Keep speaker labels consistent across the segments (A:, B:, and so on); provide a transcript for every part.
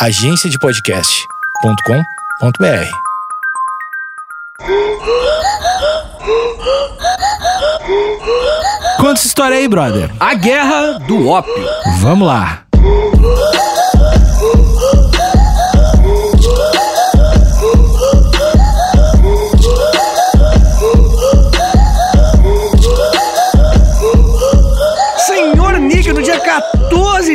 A: agenciadepodcast.com.br.
B: Conta essa história aí, brother.
C: A Guerra do Ópio.
B: Vamos lá.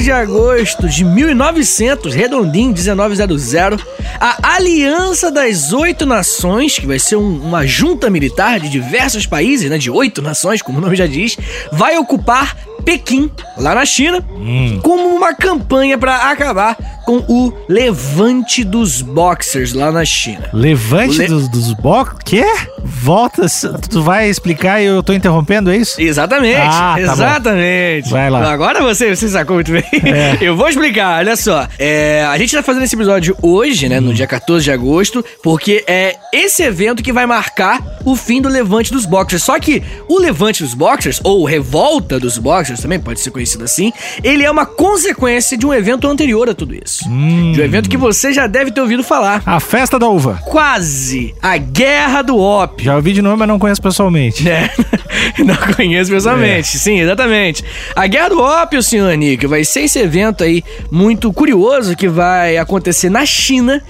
C: De agosto de 1900, redondinho, 1900, a Aliança das Oito Nações, que vai ser um- uma junta militar de diversos países, né, de oito nações, como o nome já diz, vai ocupar Pequim, lá na China, como uma campanha para acabar com o levante dos boxers lá na China.
B: Levante
C: Le-
B: dos, dos blocos? Quê? Volta, tu vai explicar e eu tô interrompendo, é isso?
C: Exatamente,
B: Ah, tá
C: exatamente.
B: Vai lá.
C: Agora você, você sacou muito bem.
B: É.
C: Eu vou explicar, olha só. É, a gente tá fazendo esse episódio hoje, né, no dia 14 de agosto, porque é esse evento que vai marcar o fim do levante dos boxers. Só que o levante dos boxers, ou revolta dos boxers, também pode ser conhecido assim, ele é uma consequência de um evento anterior a tudo isso.
B: Hum.
C: De um evento que você já deve ter ouvido falar.
B: A festa da uva.
C: Quase a Guerra do Ópio.
B: Já ouvi de nome, mas não conheço pessoalmente.
C: É, não conheço pessoalmente, sim, exatamente. A Guerra do Ópio, senhor Nick, vai ser esse evento aí muito curioso que vai acontecer na China,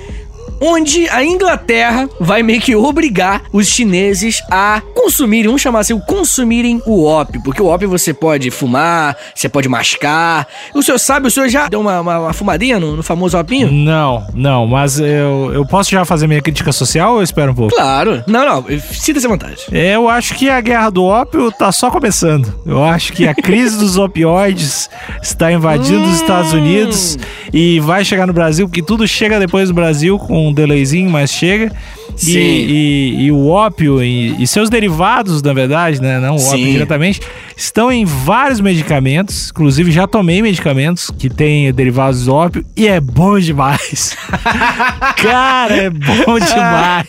C: onde a Inglaterra vai meio que obrigar os chineses a consumirem, vamos chamar assim, consumirem o ópio, porque o ópio você pode fumar, você pode mascar. O senhor sabe, o senhor já deu uma, uma, uma fumadinha no, no famoso opinho?
B: Não, não, mas eu, eu posso já fazer minha crítica social ou eu espero um pouco?
C: Claro. Não, não, sinta-se à vontade.
B: Eu acho que a guerra do ópio tá só começando. Eu acho que a crise dos opioides está invadindo os Estados Unidos e vai chegar no Brasil, porque tudo chega depois do Brasil com um delayzinho, mas chega. E,
C: Sim.
B: e- e o ópio e, e seus derivados, na verdade, né? Não o ópio
C: Sim.
B: diretamente, estão em vários medicamentos. Inclusive, já tomei medicamentos que têm derivados do ópio e é bom demais. Cara, é bom demais.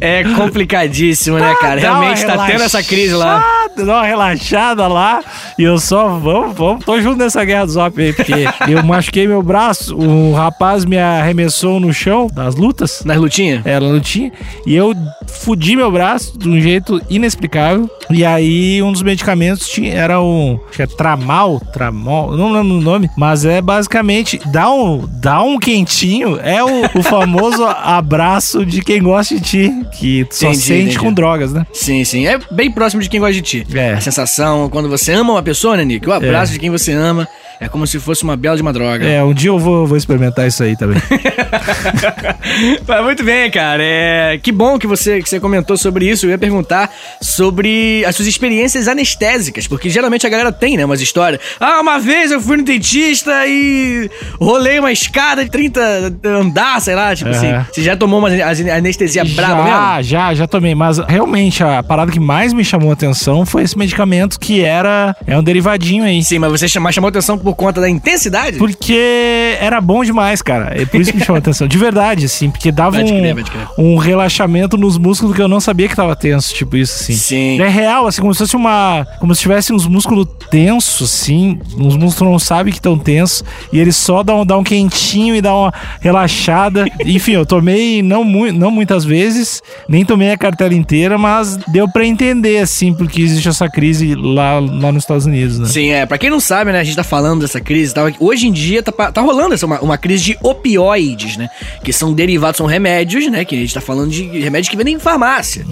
C: É complicadíssimo, né, cara?
B: Dá uma
C: Realmente tá tendo essa crise lá.
B: Dá uma relaxada lá. E eu só, vamos, vamos, tô junto nessa guerra dos op aí, porque eu machuquei meu braço. O rapaz me arremessou no chão das lutas.
C: Nas lutinhas?
B: Ela não tinha. E eu fudi meu braço de um jeito inexplicável. E aí, um dos medicamentos tinha, era um. Acho que é tramal, tramol, não lembro o nome. Mas é basicamente. Dá um, dá um quentinho. É o, o famoso abraço de quem gosta de ti. Que tu só
C: Entendi,
B: sente
C: entendi.
B: com drogas, né?
C: Sim, sim. É bem próximo de quem gosta de ti.
B: É.
C: A sensação, quando você ama uma pessoa, né, Nick? O abraço de quem você ama é como se fosse uma bela de uma droga.
B: É, um dia eu vou, vou experimentar isso aí também.
C: Mas muito bem, cara. É, que bom que você, que você comentou sobre isso. Eu ia perguntar sobre as suas experiências anestésicas, porque geralmente a galera tem, né, umas histórias. Ah, uma vez eu fui no dentista e rolei uma escada de 30 andar, sei lá, tipo
B: Aham.
C: assim. Você já tomou uma ane- anestesia brava mesmo?
B: já, já, já tomei. Mas realmente a parada que mais me chamou a atenção foi esse medicamento que era. É um derivadinho aí.
C: Sim, mas você chama- chamou atenção por conta da intensidade?
B: Porque era bom demais, cara. É por isso que me chamou a atenção. De verdade, assim, porque dava um, um relaxamento nos músculos que eu não sabia que tava tenso, tipo isso, assim.
C: Sim.
B: É real, assim, como se fosse uma. Como se tivesse uns músculos tensos, assim. Uns músculos não sabe que estão tensos. E eles só dão, dão um quentinho e dão uma relaxada. Enfim, eu tomei não, mu não muitas vezes, nem tomei a cartela inteira, mas deu pra entender, assim, porque existe essa crise lá, lá nos Estados Unidos, né?
C: Sim, é. Pra quem não sabe, né, a gente tá falando dessa crise e tal. Hoje em dia tá, tá rolando essa, uma, uma crise de opioides, né? Que são derivados, são remédios, né? Que a gente tá falando de remédios que vendem em farmácia.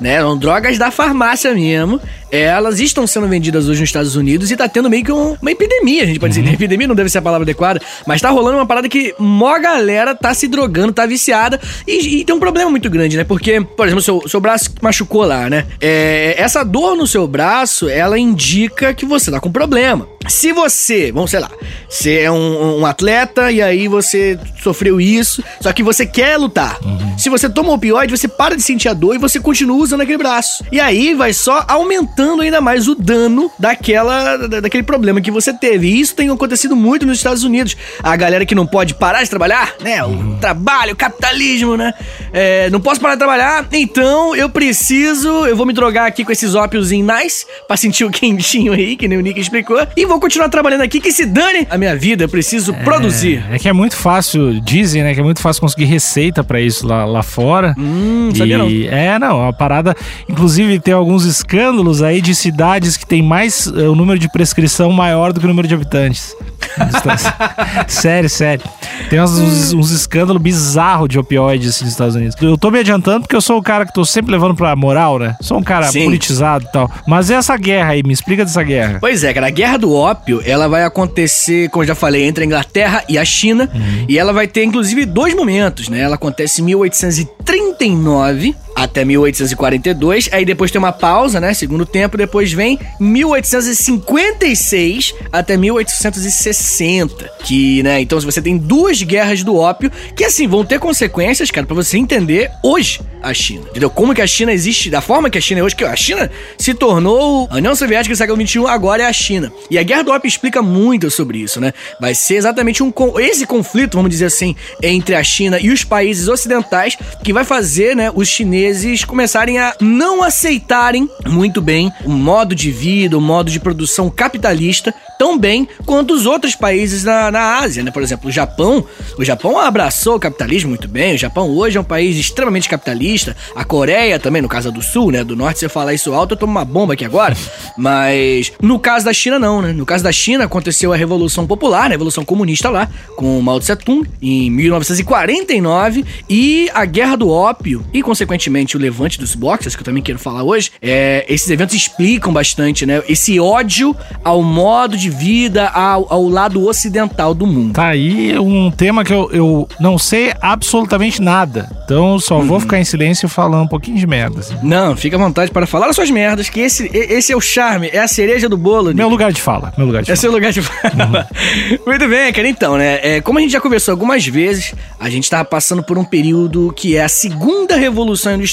C: Né? São drogas da farmácia mesmo. Elas estão sendo vendidas hoje nos Estados Unidos e tá tendo meio que um- uma epidemia, a gente pode dizer. Epidemia não deve ser a palavra adequada, mas tá rolando uma parada que mó galera tá se drogando, tá viciada. E, e tem um problema muito grande, né? Porque, por exemplo, seu, seu braço machucou lá, né? É, essa dor no seu braço, ela indica que você tá com problema. Se você, vamos sei lá, você é um, um atleta e aí você sofreu isso, só que você quer lutar. Se você toma opioide, você para de sentir a dor e você continua usando aquele braço. E aí vai só aumentando ainda mais o dano daquela, da- daquele problema que você teve. E isso tem acontecido muito nos Estados Unidos. A galera que não pode parar de trabalhar, né? O trabalho, o capitalismo, né? é, não posso parar de trabalhar, então eu preciso, eu vou me drogar aqui com esses ópios em nice, pra sentir o quentinho aí, que nem o Nick explicou, e vou continuar trabalhando aqui, que se dane a minha vida, eu preciso produzir.
B: É que é muito fácil, dizem, né? Que é muito fácil conseguir receita pra isso lá, lá fora.
C: Hum,
B: e,
C: sabia não.
B: É, não, a parada. Inclusive, tem alguns escândalos aí de cidades que tem mais. eh, o número de prescrição maior do que o número de habitantes. sério, sério. Tem uns, uns- uns escândalos bizarros de opioides assim, nos Estados Unidos. Eu tô me adiantando porque eu sou o cara que tô sempre levando pra moral, né? Sou um cara
C: Sim.
B: politizado e tal. Mas e essa guerra aí? Me explica dessa guerra.
C: Pois é, cara, a guerra do ópio, ela vai acontecer, como eu já falei, entre a Inglaterra e a China, e ela vai ter inclusive dois momentos, né? Ela acontece em 1839 até 1842, aí depois tem uma pausa, né? Segundo tempo, depois vem 1856 até 1860, que, né, então se você tem duas guerras do ópio, que assim, vão ter consequências, cara, pra você entender hoje a China, entendeu? Como que a China existe, da forma que a China é hoje, que a China se tornou a União Soviética do século XXI, agora é a China. E a Guerra do Ópio explica muito sobre isso, né? Vai ser exatamente um esse conflito, vamos dizer assim, entre a China e os países ocidentais que vai fazer, né, os chineses começarem a não aceitarem muito bem o modo de vida, o modo de produção capitalista tão bem quanto os outros países na, na Ásia, né? Por exemplo, o Japão. O Japão abraçou o capitalismo muito bem. O Japão hoje é um país extremamente capitalista. A Coreia também, no caso do Sul, né? Do Norte, você falar isso alto, eu tomo uma bomba aqui agora. Mas no caso da China, não, né? No caso da China, aconteceu a Revolução Popular, a Revolução Comunista lá, com Mao Tse Tung, em 1949. E a Guerra do Ópio, e consequentemente o levante dos boxers, que eu também quero falar hoje, é, esses eventos explicam bastante, né? Esse ódio ao modo de vida, ao, ao lado ocidental do mundo.
B: Tá aí um tema que eu, eu não sei absolutamente nada. Então só
C: Uhum.
B: vou ficar em silêncio falando um pouquinho de merda. assim.
C: Não, fica à vontade para falar as suas merdas, que esse, esse é o charme, é a cereja do bolo,
B: Meu lugar de fala, meu lugar de
C: É
B: fala.
C: seu lugar de fala. Muito bem, cara. Então, né? é, como a gente já conversou algumas vezes, a gente tava passando por um período que é a segunda revolução industrial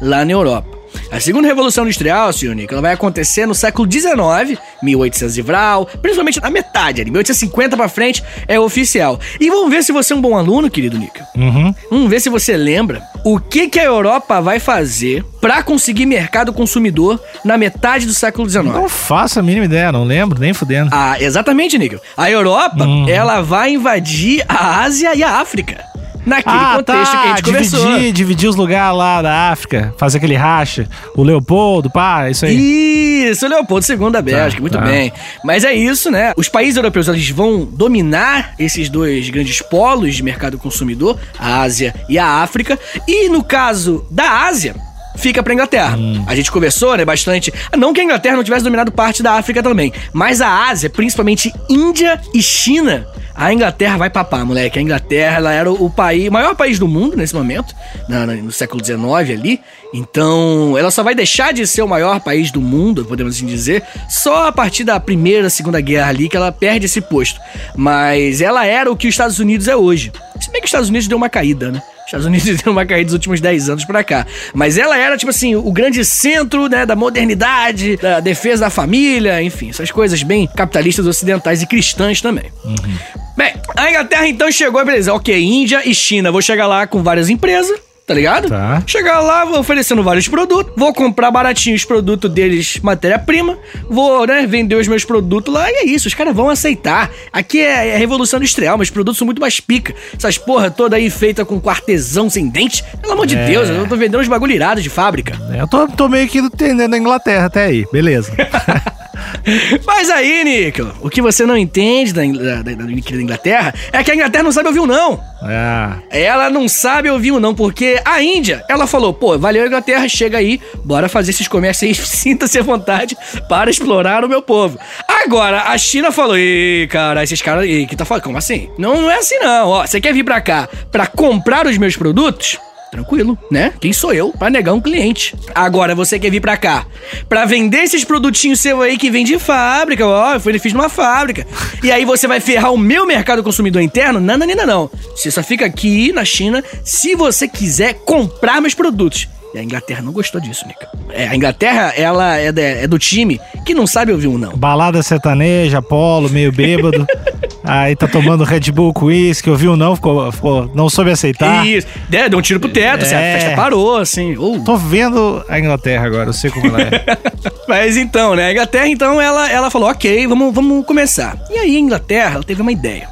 C: lá na Europa. A segunda revolução industrial, senhor Nico, ela vai acontecer no século XIX, 1800 e vral, principalmente na metade ali, 1850 pra frente é oficial. E vamos ver se você é um bom aluno, querido Nico.
B: Uhum.
C: Vamos ver se você lembra o que, que a Europa vai fazer pra conseguir mercado consumidor na metade do século XIX.
B: Não faço a mínima ideia, não lembro, nem fudendo.
C: Ah, exatamente, Níquel. A Europa,
B: Uhum.
C: ela vai invadir a Ásia e a África. Naquele contexto que a gente conversou.
B: Ah, tá. dividir, dividir os lugares lá da África, fazer aquele racha. O Leopoldo, pá, isso aí.
C: Isso, Leopoldo II da Bélgica, muito
B: tá.
C: bem. Mas é isso, né? Os países europeus eles vão dominar esses dois grandes polos de mercado consumidor, a Ásia e a África. E no caso da Ásia, fica pra Inglaterra.
B: Hum.
C: A gente conversou, né, bastante. Não que a Inglaterra não tivesse dominado parte da África também, mas a Ásia, principalmente Índia e China, a Inglaterra vai papar, moleque. A Inglaterra, ela era o país, o maior país do mundo nesse momento, no século XIX ali. Então, ela só vai deixar de ser o maior país do mundo, podemos assim dizer, só a partir da Primeira, Segunda Guerra ali que ela perde esse posto. Mas ela era o que os Estados Unidos é hoje. Se bem que os Estados Unidos deu uma caída, né? Os Estados Unidos deu uma caída dos últimos 10 anos pra cá. Mas ela era, tipo assim, o grande centro, né, da modernidade, da defesa da família, enfim, essas coisas bem capitalistas ocidentais e cristãs também. Bem, a Inglaterra então chegou, beleza, ok, Índia e China, vou chegar lá com várias empresas. Tá ligado?
B: Tá.
C: Chegar lá, vou oferecendo vários produtos, vou comprar baratinho os produtos deles, matéria-prima, vou, né, vender os meus produtos lá e é isso, os caras vão aceitar. Aqui é, é revolução industrial, meus produtos são muito mais pica. Essas porra toda aí feita com artesão sem dente, pelo amor de
B: É.
C: Deus, eu tô vendendo uns bagulho irado de fábrica.
B: Eu tô, tô meio que entendendo a Inglaterra até aí, beleza.
C: Mas aí, Nico, o que você não entende da, da, da, da Inglaterra é que a Inglaterra não sabe ouvir o não.
B: é.
C: Ela não sabe ouvir o não, porque a Índia, ela falou, pô, valeu Inglaterra, chega aí, bora fazer esses comércios aí, sinta-se à vontade para explorar o meu povo. Agora, a China falou, ih, cara, esses caras aí, que tá falando, como assim? Não, não é assim não, ó, você quer vir pra cá pra comprar os meus produtos? Tranquilo, né? Quem sou eu pra negar um cliente? Agora você quer vir pra cá pra vender esses produtinhos seu aí que vem de fábrica, ó, eu fiz numa fábrica. E aí você vai ferrar o meu mercado consumidor interno? Não, não, não, não. Você só fica aqui na China se você quiser comprar meus produtos. E a Inglaterra não gostou disso, Nica. É, a Inglaterra, ela é, de- é do time que não sabe ouvir um não.
B: Balada sertaneja, polo, meio bêbado. Aí tá tomando Red Bull com uísque, ouviu não, ficou, ficou, não soube aceitar.
C: Isso. É, deu um tiro pro teto, assim, a
B: É.
C: festa parou, assim. Uh.
B: Tô vendo a Inglaterra agora, eu sei como ela é.
C: Mas então, né? A Inglaterra, então, ela, ela falou, ok, vamos, vamos começar. E aí a Inglaterra, ela teve uma ideia.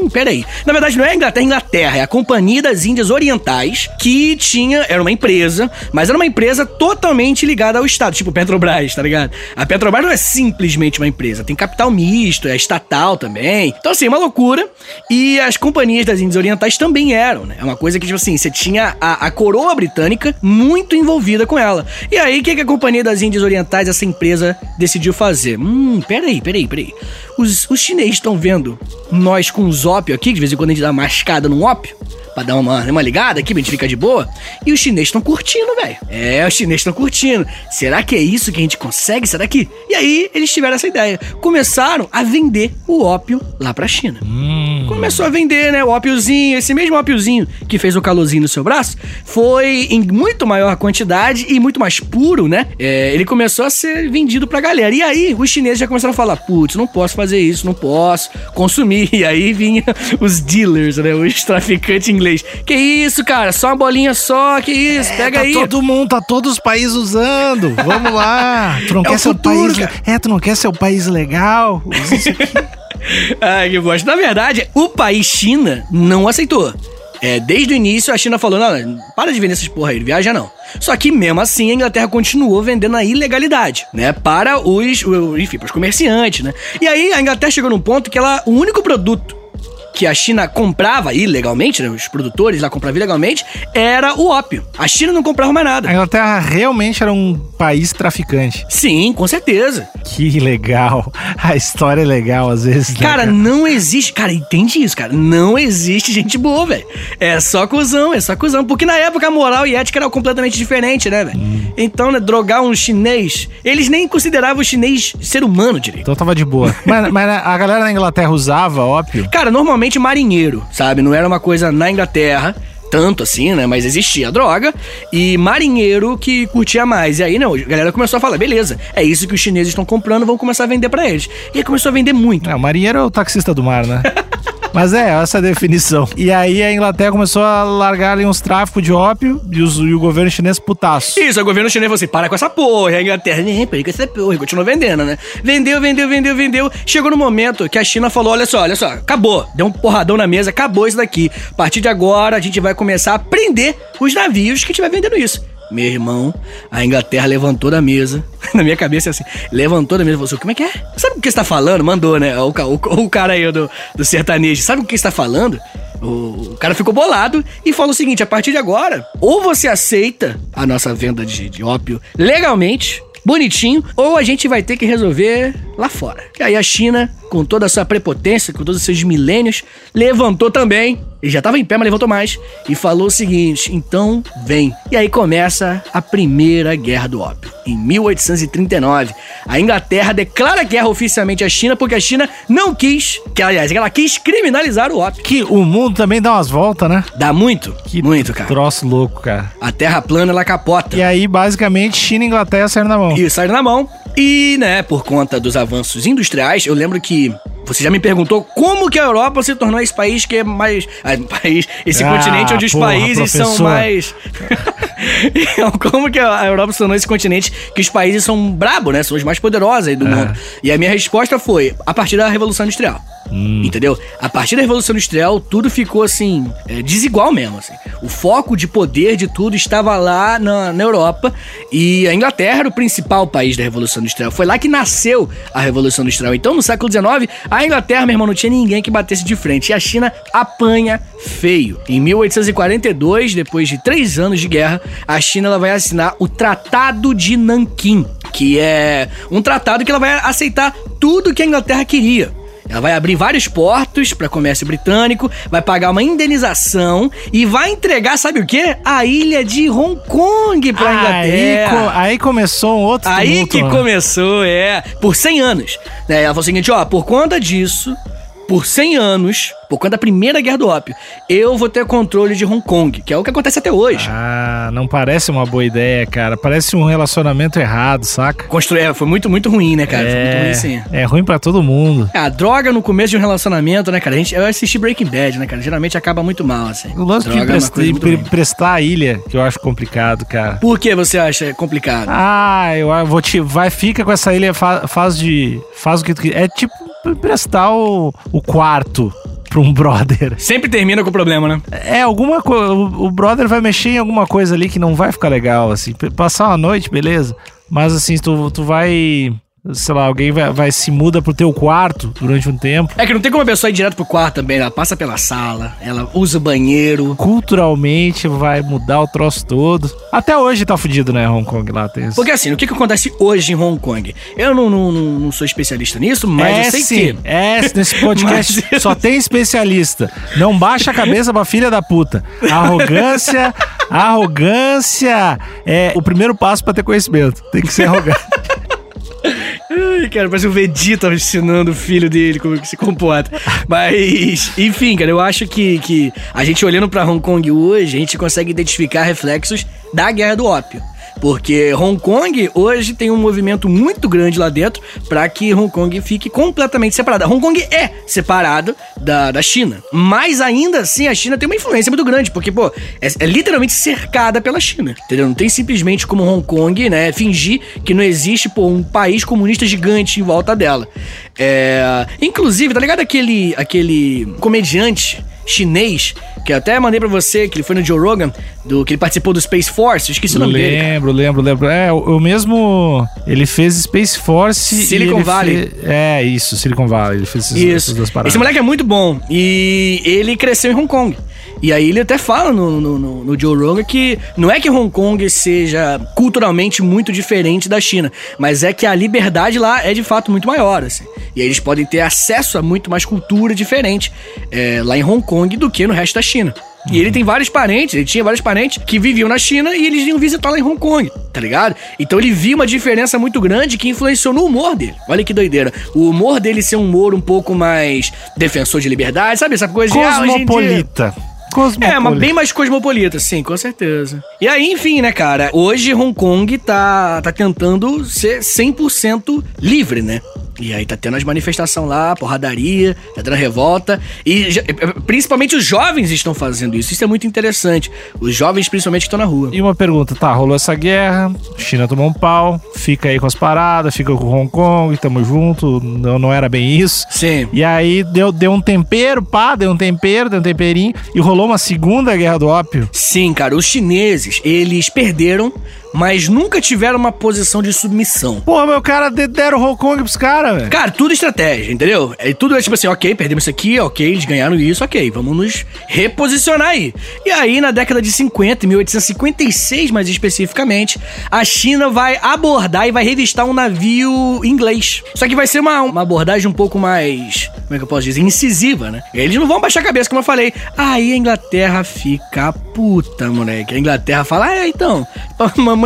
C: Hum, peraí. Na verdade, não é a Inglaterra, é a Inglaterra. É a Companhia das Índias Orientais, que tinha... Era uma empresa, mas era uma empresa totalmente ligada ao Estado. Tipo Petrobras, tá ligado? A Petrobras não é simplesmente uma empresa. Tem capital misto, é estatal também. Então, assim, é uma loucura. E as companhias das Índias Orientais também eram, né? É uma coisa que, tipo assim, você tinha a, a coroa britânica muito envolvida com ela. E aí, o que, que a Companhia das Índias Orientais, essa empresa, decidiu fazer? Hum, peraí, peraí, peraí. Os, os chineses estão vendo nós com os ópio aqui, de vez em quando a gente dá uma mascada num ópio. Pra dar uma, uma ligada aqui, pra gente ficar de boa. E os chineses estão curtindo, velho. É, os chineses estão curtindo. Será que é isso que a gente consegue? Será que. E aí, eles tiveram essa ideia. Começaram a vender o ópio lá pra China. Começou a vender, né? O ópiozinho, esse mesmo ópiozinho que fez o calorzinho no seu braço, foi em muito maior quantidade e muito mais puro, né? É, ele começou a ser vendido pra galera. E aí, os chineses já começaram a falar: putz, não posso fazer isso, não posso consumir. E aí vinha os dealers, né? Os traficantes inglês. Que isso, cara? Só uma bolinha só, que isso? Pega
B: tá
C: aí.
B: todo mundo, tá todos os países usando. Vamos lá. Tu não
C: É
B: quer
C: o futuro,
B: país.
C: cara.
B: É, tu não quer ser o país legal? Usa isso aqui.
C: Ai, que bosta. Na verdade, o país China não aceitou. É, desde o início a China falou: não, para de vender essas porra aí, não viaja não. Só que mesmo assim a Inglaterra continuou vendendo a ilegalidade, né? Para os, enfim, para os comerciantes, né? E aí a Inglaterra chegou num ponto que ela, o único produto que a China comprava ilegalmente, né? Os produtores lá compravam ilegalmente, era o ópio. A China não comprava mais nada.
B: A Inglaterra realmente era um país traficante.
C: Sim, com certeza.
B: Que legal. A história é legal às vezes. né,
C: Cara, não existe. Cara, entende isso, cara. Não existe gente boa, velho. É só cuzão, é só cuzão. Porque na época a moral e ética era completamente diferente, né, velho? Então, né, drogar um chinês. Eles nem consideravam o chinês ser humano direito.
B: Então tava de boa. mas, mas a galera na Inglaterra usava ópio?
C: Cara, normalmente marinheiro, sabe? Não era uma coisa na Inglaterra. Tanto assim, né? Mas existia droga e marinheiro que curtia mais. E aí, não, a galera começou a falar: beleza, é isso que os chineses estão comprando, vamos começar a vender pra eles. E aí começou a vender muito.
B: É, o marinheiro é o taxista do mar, né? Mas é, essa é a definição. E aí a Inglaterra começou a largar ali uns tráficos de ópio e, os- e o governo chinês putaço.
C: Isso, o governo chinês falou assim: para com essa porra. A Inglaterra, nem, para com essa porra. Continuou vendendo, né? Vendeu, vendeu, vendeu, vendeu. Chegou no momento que a China falou: olha só, olha só, acabou. Deu um porradão na mesa, acabou isso daqui. A partir de agora, a gente vai começar a prender os navios que estiver vendendo isso. Meu irmão, a Inglaterra levantou da mesa. Na minha cabeça é assim: levantou da mesa e falou assim: como é que é? Sabe o que você tá falando? Mandou, né? O, o, o cara aí do, do sertanejo. Sabe o que você tá falando? O, o cara ficou bolado e falou o seguinte: a partir de agora, ou você aceita a nossa venda de, de ópio legalmente, bonitinho, ou a gente vai ter que resolver lá fora. E aí a China, com toda a sua prepotência, com todos os seus milênios, levantou também. Ele já tava em pé, mas levantou mais. E falou o seguinte: então vem. E aí começa a primeira guerra do ópio. Em 1839, a Inglaterra declara guerra oficialmente à China porque a China não quis, que aliás, ela quis criminalizar o ópio.
B: Que o mundo também dá umas voltas, né?
C: Dá muito?
B: Que
C: muito, cara.
B: troço louco, cara.
C: A terra plana, ela capota.
B: E aí, basicamente, China e Inglaterra saíram na mão.
C: E saíram na mão. E, né, por conta dos avanços industriais, eu lembro que você já me perguntou como que a Europa se tornou esse país que é mais. ah, país, esse
B: Ah,
C: continente onde os
B: porra,
C: países são
B: professor.
C: mais. como que a Europa se tornou esse continente que os países são brabo, né? São os mais poderosos aí do
B: É.
C: mundo. E a minha resposta foi: a partir da Revolução Industrial.
B: Hum.
C: Entendeu? A partir da Revolução Industrial, tudo ficou assim, é, desigual mesmo. Assim. O foco de poder de tudo estava lá na, na Europa. E a Inglaterra era o principal país da Revolução Industrial. Foi lá que nasceu a Revolução Industrial. Então, no século XIX, a Inglaterra, meu irmão, não tinha ninguém que batesse de frente. E a China apanha feio. Em 1842, depois de três anos de guerra, a China ela vai assinar o Tratado de Nanquim, que é um tratado que ela vai aceitar tudo que a Inglaterra queria. Ela vai abrir vários portos para comércio britânico, vai pagar uma indenização e vai entregar, sabe o quê? A ilha de Hong Kong pra
B: aí,
C: Inglaterra.
B: co- aí começou um outro
C: Aí
B: tumulto,
C: que
B: né?
C: começou, é, por 100 anos. Né, Ela falou o seguinte, ó, por conta disso, por 100 anos, por conta da primeira guerra do ópio, eu vou ter controle de Hong Kong, que é o que acontece até hoje.
B: Ah, não parece uma boa ideia, cara. Parece um relacionamento errado, saca?
C: Construir, é, foi muito, muito ruim, né, cara? Foi muito ruim, sim.
B: é ruim pra todo mundo.
C: É, a droga no começo de um relacionamento, né, cara? A gente, eu assisti Breaking Bad, né, cara? Geralmente acaba muito mal, assim.
B: O lance de
C: Droga é uma
B: emprest-
C: coisa muito
B: empre-
C: ruim.
B: emprestar a ilha, que eu acho complicado, cara.
C: Por que você acha complicado?
B: Ah, eu vou te. Vai, fica com essa ilha, fa- faz de. Faz o que tu quiser. É tipo emprestar o, o quarto pra um brother.
C: Sempre termina com problema, né?
B: É, alguma coisa. O, brother vai mexer em alguma coisa ali que não vai ficar legal, assim. Passar uma noite, beleza. Mas assim, tu, tu vai. Sei lá, alguém vai, vai se muda pro teu quarto durante um tempo.
C: É que não tem como a pessoa ir direto pro quarto também. Ela passa pela sala, ela usa o banheiro.
B: Culturalmente vai mudar o troço todo. Até hoje tá fudido, né, Hong Kong lá. Tem isso.
C: Porque assim, o que, que acontece hoje em Hong Kong? Eu não, não, não, sou especialista nisso, mas
B: é
C: eu sei
B: sim,
C: que.
B: é, nesse podcast
C: Mas-
B: só tem especialista. Não baixa a cabeça pra filha da puta. Arrogância, arrogância é o primeiro passo pra ter conhecimento. Tem que ser arrogante.
C: Ai, cara, parece o Vegeta ensinando o filho dele como que se comporta. Mas, enfim, cara, eu acho que, que a gente olhando pra Hong Kong hoje, a gente consegue identificar reflexos da Guerra do Ópio. Porque Hong Kong hoje tem um movimento muito grande lá dentro para que Hong Kong fique completamente separada. Hong Kong é separado da, da China. Mas ainda assim a China tem uma influência muito grande, porque, pô, é, é literalmente cercada pela China. Entendeu? Não tem simplesmente como Hong Kong, né, fingir que não existe, pô, um país comunista gigante em volta dela. É, inclusive, tá ligado aquele, aquele comediante chinês, que eu até mandei pra você, que ele foi no Joe Rogan, do, que ele participou do Space Force, esqueci o nome dele. cara.
B: lembro, lembro, lembro. É, o, o mesmo. Ele fez Space Force.
C: Silicon Valley.
B: fe- é, isso, Silicon Valley. Ele fez essas
C: Isso.
B: duas paradas.
C: Esse moleque é muito bom. E ele cresceu em Hong Kong. E aí ele até fala no, no, no- no Joe Rogan que não é que Hong Kong seja culturalmente muito diferente da China, mas é que a liberdade lá é de fato muito maior, assim. E aí eles podem ter acesso a muito mais cultura diferente é, lá em Hong Kong do que no resto da China. E ele tem vários parentes, ele tinha vários parentes que viviam na China e eles iam visitar lá em Hong Kong, tá ligado? Então ele viu uma diferença muito grande que influenciou no humor dele. Olha que doideira. O humor dele ser um humor um pouco mais defensor de liberdade, sabe? Essa coisa de ah, hoje em dia-
B: Cosmopolita. Cosmopolita.
C: é, mas bem mais cosmopolita, sim, com certeza. E aí, enfim, né, cara? Hoje Hong Kong tá, tá tentando ser 100% livre, né? E aí tá tendo as manifestações lá, porradaria, tá tendo revolta. E já- principalmente os jovens estão fazendo isso. Isso é muito interessante. Os jovens, principalmente, que estão na rua.
B: E uma pergunta, tá, rolou essa guerra, China tomou um pau, fica aí com as paradas, fica com Hong Kong, tamo junto, não, não era bem isso.
C: Sim.
B: E aí deu, deu um tempero, pá, deu um tempero, deu um temperinho, e rolou uma segunda guerra do ópio.
C: Sim, cara, os chineses, eles perderam, mas nunca tiveram uma posição de submissão.
B: Porra, meu cara, de- deram Hong Kong pros caras, velho.
C: Cara, tudo estratégia, entendeu? É, tudo é tipo assim, ok, perdemos isso aqui, ok, eles ganharam isso, ok, vamos nos reposicionar aí. E aí, na década de 50, 1856 mais especificamente, a China vai abordar e vai revistar um navio inglês. Só que vai ser uma, uma abordagem um pouco mais, como é que eu posso dizer, incisiva, né? Eles não vão baixar a cabeça, como eu falei. Aí a Inglaterra fica puta, moleque. A Inglaterra fala, ah, é, então, mamãe,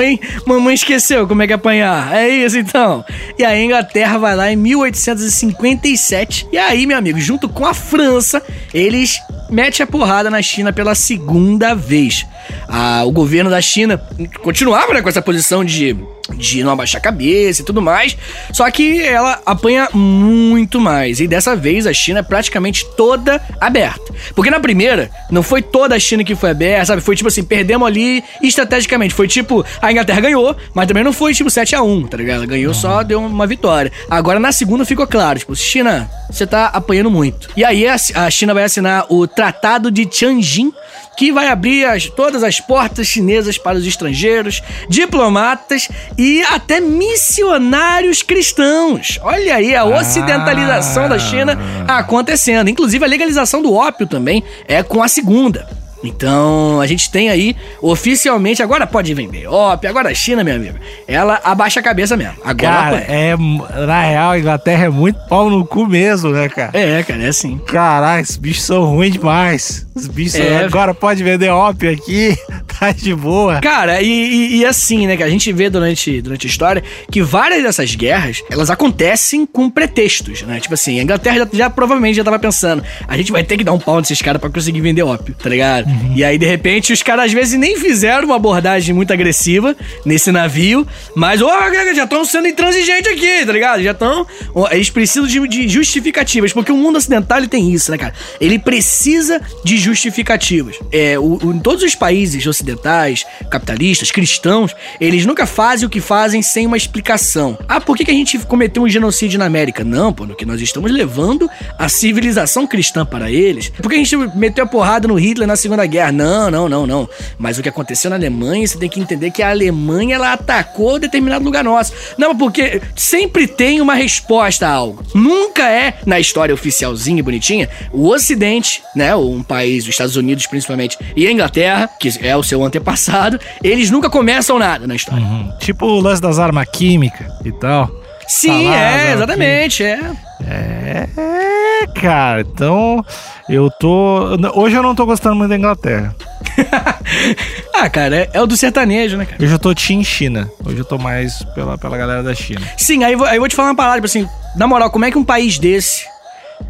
C: mamãe esqueceu como é que é apanhar. É isso, então. E a Inglaterra vai lá em 1857. E aí, meu amigo, junto com a França, eles metem a porrada na China pela segunda vez. Ah, o governo da China continuava né, com essa posição de, de não abaixar a cabeça e tudo mais. Só que ela apanha muito mais. E dessa vez a China é praticamente toda aberta. Porque na primeira, não foi toda a China que foi aberta, sabe? Foi tipo assim, perdemos ali estrategicamente. Foi tipo, a Inglaterra ganhou, mas também não foi tipo 7 a 1 tá ligado? Ela ganhou só, deu uma vitória. Agora na segunda ficou claro, tipo, China, você tá apanhando muito. E aí a a China vai assinar o Tratado de Tianjin, que vai abrir as- todas as portas chinesas para os estrangeiros, diplomatas e até missionários cristãos. Olha aí a ocidentalização da China acontecendo. Inclusive a legalização do ópio também é com a segunda. Então, a gente tem aí, oficialmente, agora pode vender ópio, agora a China, meu amigo, ela abaixa a cabeça mesmo. Agora
B: Cara, é. Na real, a Inglaterra é muito pau no cu mesmo, né, cara?
C: É, cara, é assim.
B: Caralho, esses bichos são ruins demais. Os bichos
C: É.
B: agora pode vender ópio aqui. tá de boa.
C: Cara, e, e, e assim, né, que a gente vê durante, durante a história que várias dessas guerras, elas acontecem com pretextos, né? Tipo assim, a Inglaterra já, já provavelmente já tava pensando, a gente vai ter que dar um pau nesses caras pra conseguir vender ópio, tá ligado? E aí, de repente, os caras às vezes nem fizeram uma abordagem muito agressiva nesse navio, mas, ó, já estão sendo intransigentes aqui, tá ligado? Já estão. Eles precisam de, de justificativas, porque o mundo ocidental tem isso, né, cara? Ele precisa de justificativas. É, o, o- em todos os países ocidentais, capitalistas, cristãos, eles nunca fazem o que fazem sem uma explicação. Ah, por que, que a gente cometeu um genocídio na América? Não, pô, que nós estamos levando a civilização cristã para eles. Por que a gente meteu a porrada no Hitler na Segunda Guerra? Não, não, não, não. Mas o que aconteceu na Alemanha, você tem que entender que a Alemanha ela atacou determinado lugar nosso. Não, porque sempre tem uma resposta a algo. Nunca é na história oficialzinha e bonitinha o Ocidente, né, um país, os Estados Unidos principalmente, e a Inglaterra, que é o seu antepassado, eles nunca começam nada na história.
B: Tipo o lance das armas químicas e tal.
C: Sim,
B: Falar,
C: é, exatamente, é.
B: É, é, cara, então eu tô. Hoje eu não tô gostando muito da Inglaterra.
C: ah, cara, é, é o do sertanejo, né, cara?
B: Hoje eu tô Team China. Hoje eu tô mais pela, pela galera da China.
C: Sim, aí, eu vou- aí eu vou te falar uma palavra, tipo assim, na moral, como é que um país desse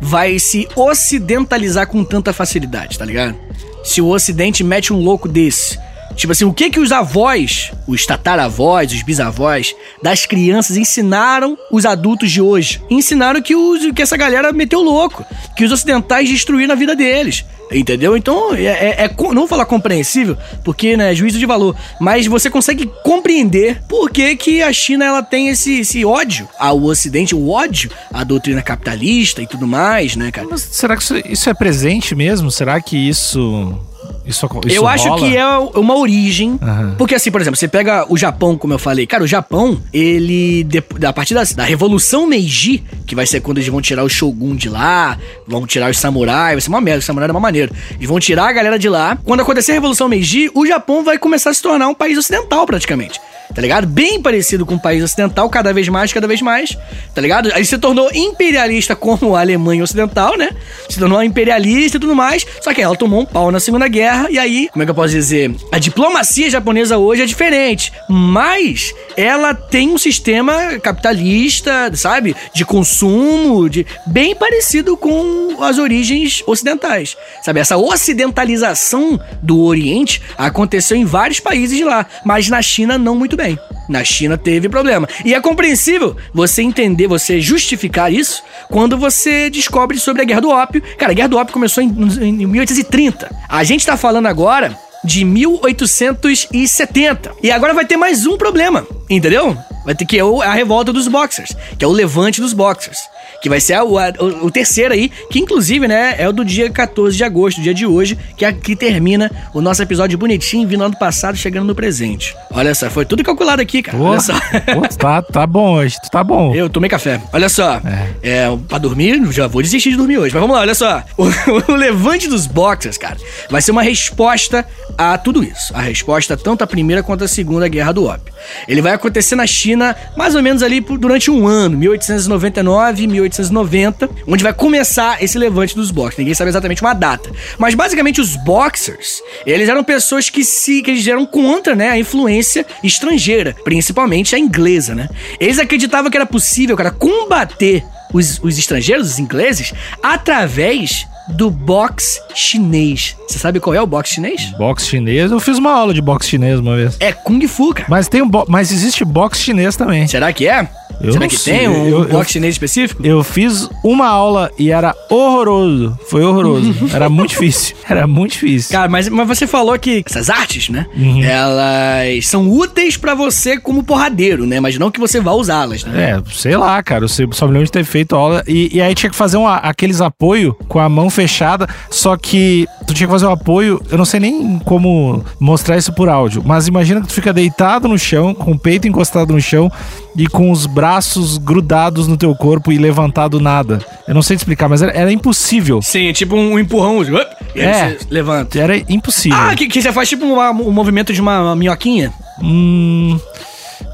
C: vai se ocidentalizar com tanta facilidade, tá ligado? Se o ocidente mete um louco desse. Tipo assim, o que que os avós, os tataravós, os bisavós das crianças ensinaram os adultos de hoje? Ensinaram que, os, que essa galera meteu louco, que os ocidentais destruíram a vida deles. Entendeu? Então, é, é- é não vou falar compreensível, porque, né, juízo de valor, mas você consegue compreender por que, que a China ela tem esse, esse ódio ao Ocidente, o ódio à doutrina capitalista e tudo mais, né, cara?
B: Mas será que isso, isso é presente mesmo? Será que isso. Isso, isso
C: eu acho
B: rola?
C: que é uma origem.
B: Aham.
C: Porque, assim, por exemplo, você pega o Japão, como eu falei. Cara, o Japão, ele. A partir da, da Revolução Meiji, que vai ser quando eles vão tirar o Shogun de lá, vão tirar os samurais, vai ser uma merda, os samurais é uma maneira. Eles vão tirar a galera de lá. Quando acontecer a Revolução Meiji, o Japão vai começar a se tornar um país ocidental, praticamente. Tá ligado? Bem parecido com o país ocidental, cada vez mais, cada vez mais. Tá ligado? Aí se tornou imperialista como a Alemanha Ocidental, né? Se tornou imperialista e tudo mais. Só que ela tomou um pau na Segunda Guerra. E aí, como é que eu posso dizer? A diplomacia japonesa hoje é diferente. Mas ela tem um sistema capitalista, sabe? De consumo, de bem parecido com as origens ocidentais. Sabe? Essa ocidentalização do Oriente aconteceu em vários países de lá. Mas na China, não muito bem. Na China teve problema. E é compreensível você entender, você justificar isso quando você descobre sobre a Guerra do Ópio. Cara, a Guerra do Ópio começou em, em 1830. A gente tá falando agora de 1870. E agora vai ter mais um problema, entendeu? Vai ter que é a revolta dos boxers, que é o levante dos boxers. Que vai ser a- o, o- terceiro aí, que inclusive, né, é o do dia 14 de agosto, dia de hoje, que é que termina o nosso episódio bonitinho, vindo ano passado, chegando no presente. Olha só, foi tudo calculado aqui, cara.
B: Pô,
C: Olha só.
B: pô, tá, tá bom hoje, tu tá bom.
C: Eu tomei café. Olha só. É. pra dormir, já vou desistir de dormir hoje. Mas vamos lá, olha só. O, o levante dos boxers, cara, vai ser uma resposta a tudo isso. A resposta tanto à primeira quanto à segunda guerra do ópio. Ele vai acontecer na China mais ou menos ali durante um ano, 1899, 1890, onde vai começar esse levante dos boxers. Ninguém sabe exatamente uma data. Mas basicamente os boxers, eles eram pessoas que se que eles eram contra, né, a influência estrangeira, principalmente a inglesa, né? Eles acreditavam que era possível, cara, combater os, os estrangeiros, os ingleses, através do boxe chinês. Você sabe qual é o boxe chinês?
B: Boxe chinês, eu fiz uma aula de boxe chinês uma vez.
C: É Kung Fu, cara.
B: Mas tem um bo- mas existe boxe chinês também.
C: Será que é?
B: Eu
C: Será que
B: sei,
C: tem um
B: eu- eu-
C: boxe chinês específico?
B: Eu fiz uma aula e era horroroso. Foi horroroso. Era muito difícil. Era muito difícil.
C: Cara, mas, mas você falou que essas artes, né?
B: Uhum.
C: Elas são úteis pra você como porradeiro, né? Mas não que você vá usá-las, né?
B: É, sei lá, cara. Eu só me lembro de ter feito aula. E, e aí tinha que fazer um, aqueles apoio com a mão fechada. Só que tu tinha que fazer o apoio. Eu não sei nem como mostrar isso por áudio. Mas imagina que tu fica deitado no chão, com o peito encostado no chão e com os braços grudados no teu corpo e levantado nada. Eu não sei te explicar, mas era, era impossível.
C: Sim, tipo um empurrão. up, E aí
B: É.
C: você levanta.
B: Era impossível.
C: Ah, que, que você faz tipo uma- um movimento de uma, uma minhoquinha?
B: Hum.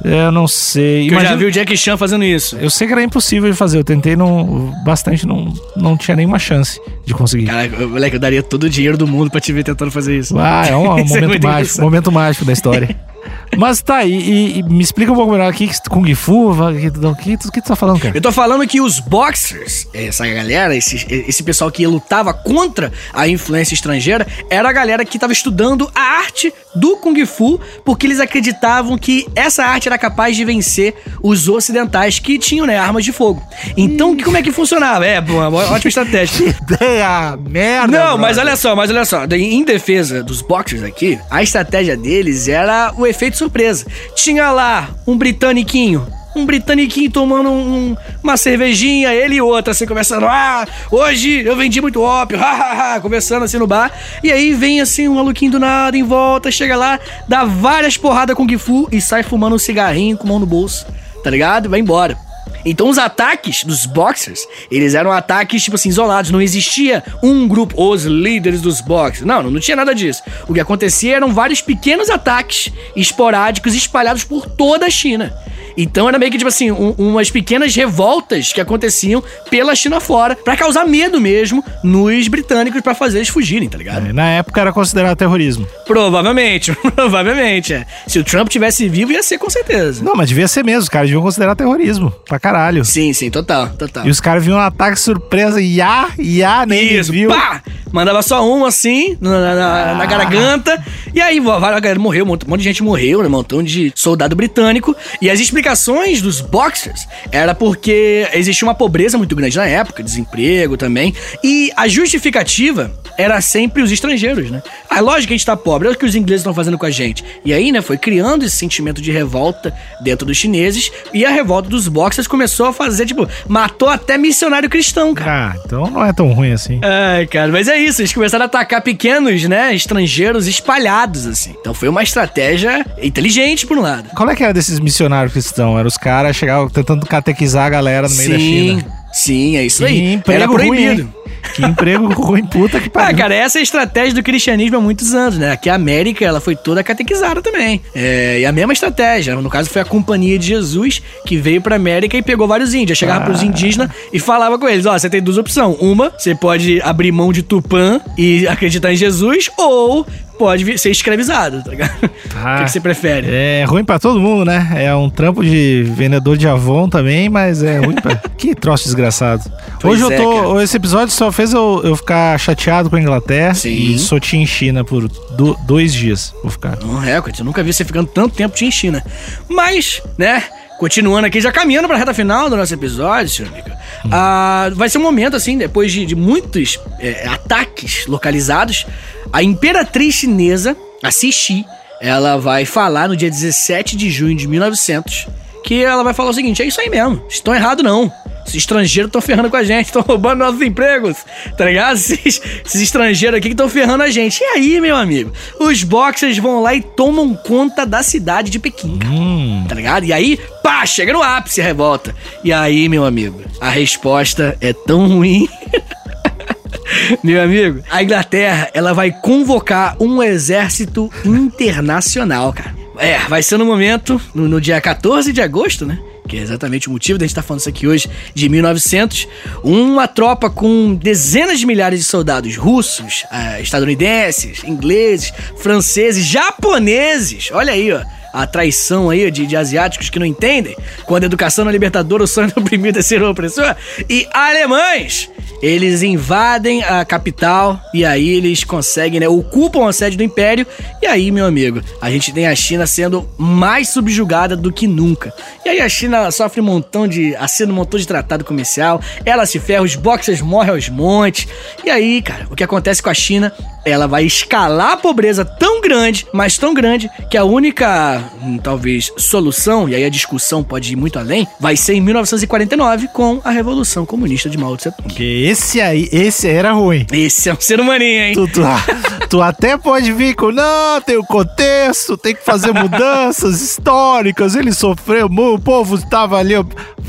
B: É, Eu não sei.
C: Que eu já
B: Imagina-
C: vi o Jackie Chan fazendo isso.
B: Eu sei que era impossível de fazer. Eu tentei não, bastante, não, não tinha nenhuma chance de conseguir.
C: Cara, moleque, eu daria todo o dinheiro do mundo pra te ver tentando fazer isso.
B: Ah, é um, um
C: Isso é
B: momento
C: muito
B: mágico, momento mágico da história. Mas tá, e, e- e me explica um pouco melhor aqui, que Kung Fu, va- que, que, que, tu- que tá falando, cara?
C: Eu tô falando que os boxers, essa galera, esse, esse pessoal que lutava contra a influência estrangeira, era a galera que tava estudando a arte do Kung Fu, porque eles acreditavam que essa arte era capaz de vencer os ocidentais que tinham, né, armas de fogo. Então, como é que funcionava? É, boa, ótima estratégia.
B: Ideia, merda!
C: Não, mas
B: brother.
C: olha só, mas olha só. Em defesa dos boxers aqui, a estratégia deles era o efeito surpresa. Tinha lá um britaniquinho. Um britaniquinho tomando um- uma cervejinha, ele e outra, assim, conversando. Ah, hoje eu vendi muito ópio, ha, ha, ha, conversando assim no bar. E aí vem assim um maluquinho do nada em volta, chega lá, dá várias porradas com Gifu e sai fumando um cigarrinho com mão no bolso, tá ligado? E vai embora. Então os ataques dos boxers, eles eram ataques, tipo assim, isolados. Não existia um grupo, os líderes dos boxers. Não, não, não tinha nada disso. O que acontecia eram vários pequenos ataques esporádicos espalhados por toda a China. Então era meio que, tipo assim, um- umas pequenas revoltas que aconteciam pela China fora, pra causar medo mesmo nos britânicos pra fazer eles fugirem, tá ligado?
B: Na época era considerado terrorismo.
C: Provavelmente, provavelmente, é. Se o Trump tivesse vivo, ia ser com certeza.
B: Não, mas devia ser mesmo, os caras deviam considerar terrorismo. Pra caralho.
C: Sim, sim, total, total.
B: E os caras viam um ataque surpresa, ia, ia, nem
C: Isso,
B: viu.
C: pá! Mandava só um assim, na, na- na-
B: Ah.
C: garganta. E aí, várias galera morreu, um monte, um monte de gente morreu, né? Um montão de soldado britânico. E as explicações dos boxers era porque existia uma pobreza muito grande na época, desemprego também. E a justificativa era sempre os estrangeiros, né? Ah, lógico que a gente tá pobre, olha o que os ingleses estão fazendo com a gente. E aí, né, foi criando esse sentimento de revolta dentro dos chineses. E a revolta dos boxers começou a fazer, tipo, matou até missionário cristão, cara.
B: Ah, então não é tão ruim assim.
C: Ai, cara, mas é isso. Eles começaram a atacar pequenos, né? Estrangeiros espalhados, assim. Então foi uma estratégia inteligente, por um lado.
B: Qual é que era desses missionários cristãos? Eram os caras chegavam tentando catequizar a galera no meio da China.
C: Sim, é isso
B: Que
C: aí. Era
B: ruim,
C: proibido.
B: hein? Que emprego ruim, puta que
C: Ah,
B: pariu.
C: cara, essa é a estratégia do cristianismo há muitos anos, né? Aqui a América, ela foi toda catequizada também. É, e a mesma estratégia. No caso, foi a Companhia de Jesus que veio pra América e pegou vários índios. Chegava
B: Ah.
C: pros indígenas e falava com eles: Ó, você tem duas opções. Uma, você pode abrir mão de Tupã e acreditar em Jesus, ou pode ser escravizado, tá ligado? O que, que você prefere?
B: É ruim pra todo mundo, né? É um trampo de vendedor de Avon também, mas é ruim pra... que troço desgraçado.
C: Pois
B: Hoje eu
C: é,
B: tô...
C: cara.
B: Esse episódio só fez eu, eu ficar chateado com a Inglaterra
C: Sim.
B: e sou em China por do- dois dias. Vou ficar.
C: Um recorde, eu nunca vi você ficando tanto tempo de China. Mas, né, continuando aqui, já caminhando pra reta final do nosso episódio, senhor amigo. ah, vai ser um momento, assim, depois de, de muitos é, ataques localizados, a imperatriz chinesa, a Cixi, ela vai falar no dia 17 de junho de 1900 que ela vai falar o seguinte: é isso aí mesmo, estão errados não. Esses estrangeiros estão ferrando com a gente, estão roubando nossos empregos, tá ligado? Esses, esses estrangeiros aqui que estão ferrando a gente. E aí, meu amigo? Os boxers vão lá e tomam conta da cidade de Pequim, cara.
B: Hum.
C: Tá ligado? E aí, pá, chega no ápice a revolta. E aí, meu amigo, a resposta é tão ruim. Meu amigo, a Inglaterra, ela vai convocar um exército internacional, cara. É, vai ser no momento, no, no dia 14 de agosto, né? Que é exatamente o motivo da gente estar falando isso aqui hoje, de 1900. Uma tropa com dezenas de milhares de soldados russos, ah, estadunidenses, ingleses, franceses, japoneses. Olha aí, ó. A traição aí de, de asiáticos que não entendem. Quando a educação na libertadora, o sonho do oprimido é ser o opressor. E alemães! Eles invadem a capital e aí eles conseguem, né? Ocupam a sede do império. E aí, meu amigo, a gente tem a China sendo mais subjugada do que nunca. E aí a China sofre um montão de. assina um montão de tratado comercial. Ela se ferra, os boxers morrem aos montes. E aí, cara, o que acontece com a China? Ela vai escalar a pobreza tão grande, mas tão grande, que a única, talvez, solução, e aí a discussão pode ir muito além, vai ser em 1949 com a Revolução Comunista de Mao Tse Tung.
B: Porque esse aí, esse era ruim.
C: Esse é um ser humaninho, hein?
B: Tu, tu, tu até pode vir com, não, tem o contexto, tem que fazer mudanças históricas, ele sofreu, o povo estava ali.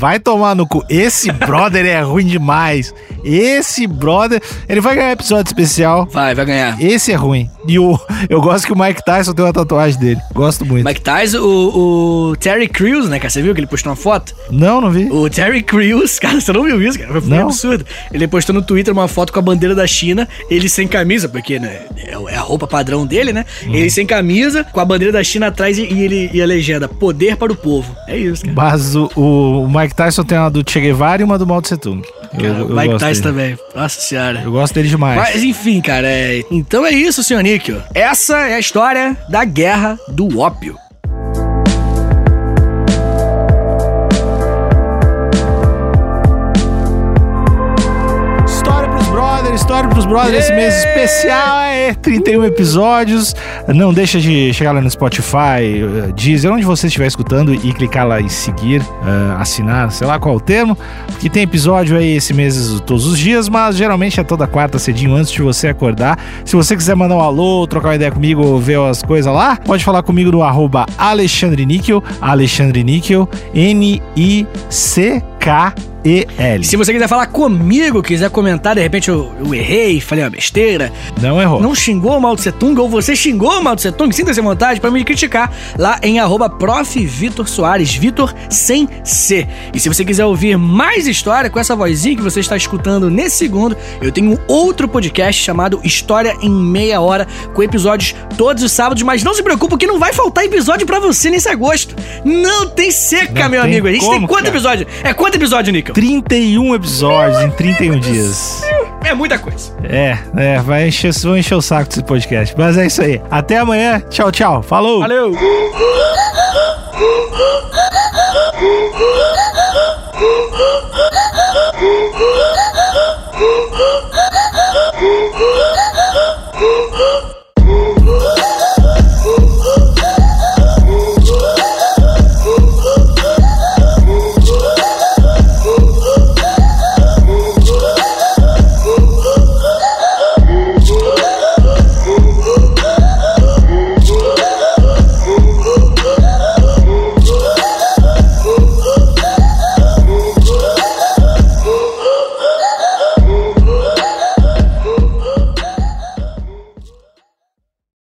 B: Vai tomar no cu. Esse brother é ruim demais. Esse brother, ele vai ganhar episódio especial.
C: Vai, vai ganhar.
B: Esse é ruim. E o, eu gosto que o Mike Tyson tem uma tatuagem dele. Gosto muito.
C: Mike Tyson, o, o Terry Crews, né, cara? Você viu que ele postou uma foto?
B: Não, não vi.
C: O Terry Crews, cara, você não viu isso, cara? Foi
B: Não.
C: absurdo. Ele postou no Twitter uma foto com a bandeira da China, ele sem camisa, porque né, é é a roupa padrão dele, né?
B: Hum.
C: Ele sem camisa, com a bandeira da China atrás e, e ele, e a legenda: Poder para o povo. É isso, cara.
B: Mas o, o Mike Tyson tem uma do Che Guevara e uma do Mao Tse Tung. Eu,
C: Cara,
B: eu
C: Mike
B: gosto
C: Tyson
B: dele.
C: também. Nossa senhora.
B: Eu gosto dele demais.
C: Mas enfim, cara, é... então é isso, senhor Níquel. Essa é a história da guerra do ópio.
B: Pros brothers, história pros brothers. Esse mês especial é 31 episódios. Não deixa de chegar lá no Spotify, eh, Deezer, onde você estiver escutando e clicar lá em seguir, eh, assinar, sei lá qual o termo. Que tem episódio aí esse mês todos os dias, mas geralmente é toda quarta cedinho antes de você acordar. Se você quiser mandar um alô, trocar uma ideia comigo ou ver as coisas lá, pode falar comigo no arroba Alexandre Níquel, Alexandre Níquel, N-I-C-K. E-L.
C: Se você quiser falar comigo, quiser comentar, de repente eu, eu errei, falei uma besteira,
B: Não errou.
C: não xingou o Mao Tse Tung ou você xingou o Mao Tse Tung, sinta-se à vontade para me criticar lá em arroba prof. Vitor Soares, Vitor sem C. E se você quiser ouvir mais história com essa vozinha que você está escutando nesse segundo, eu tenho outro podcast chamado História em Meia Hora, com episódios todos os sábados, mas não se preocupe que não vai faltar episódio para você nesse agosto. Não tem seca,
B: Não
C: meu
B: tem
C: amigo. A gente tem
B: como,
C: quanto
B: cara.
C: episódio? É quanto episódio, Nico?
B: 31 episódios em 31 dias.
C: É muita coisa.
B: É, é, vai encher, vão encher o saco desse podcast. Mas é isso aí. Até amanhã. Tchau, tchau. Falou.
C: Valeu!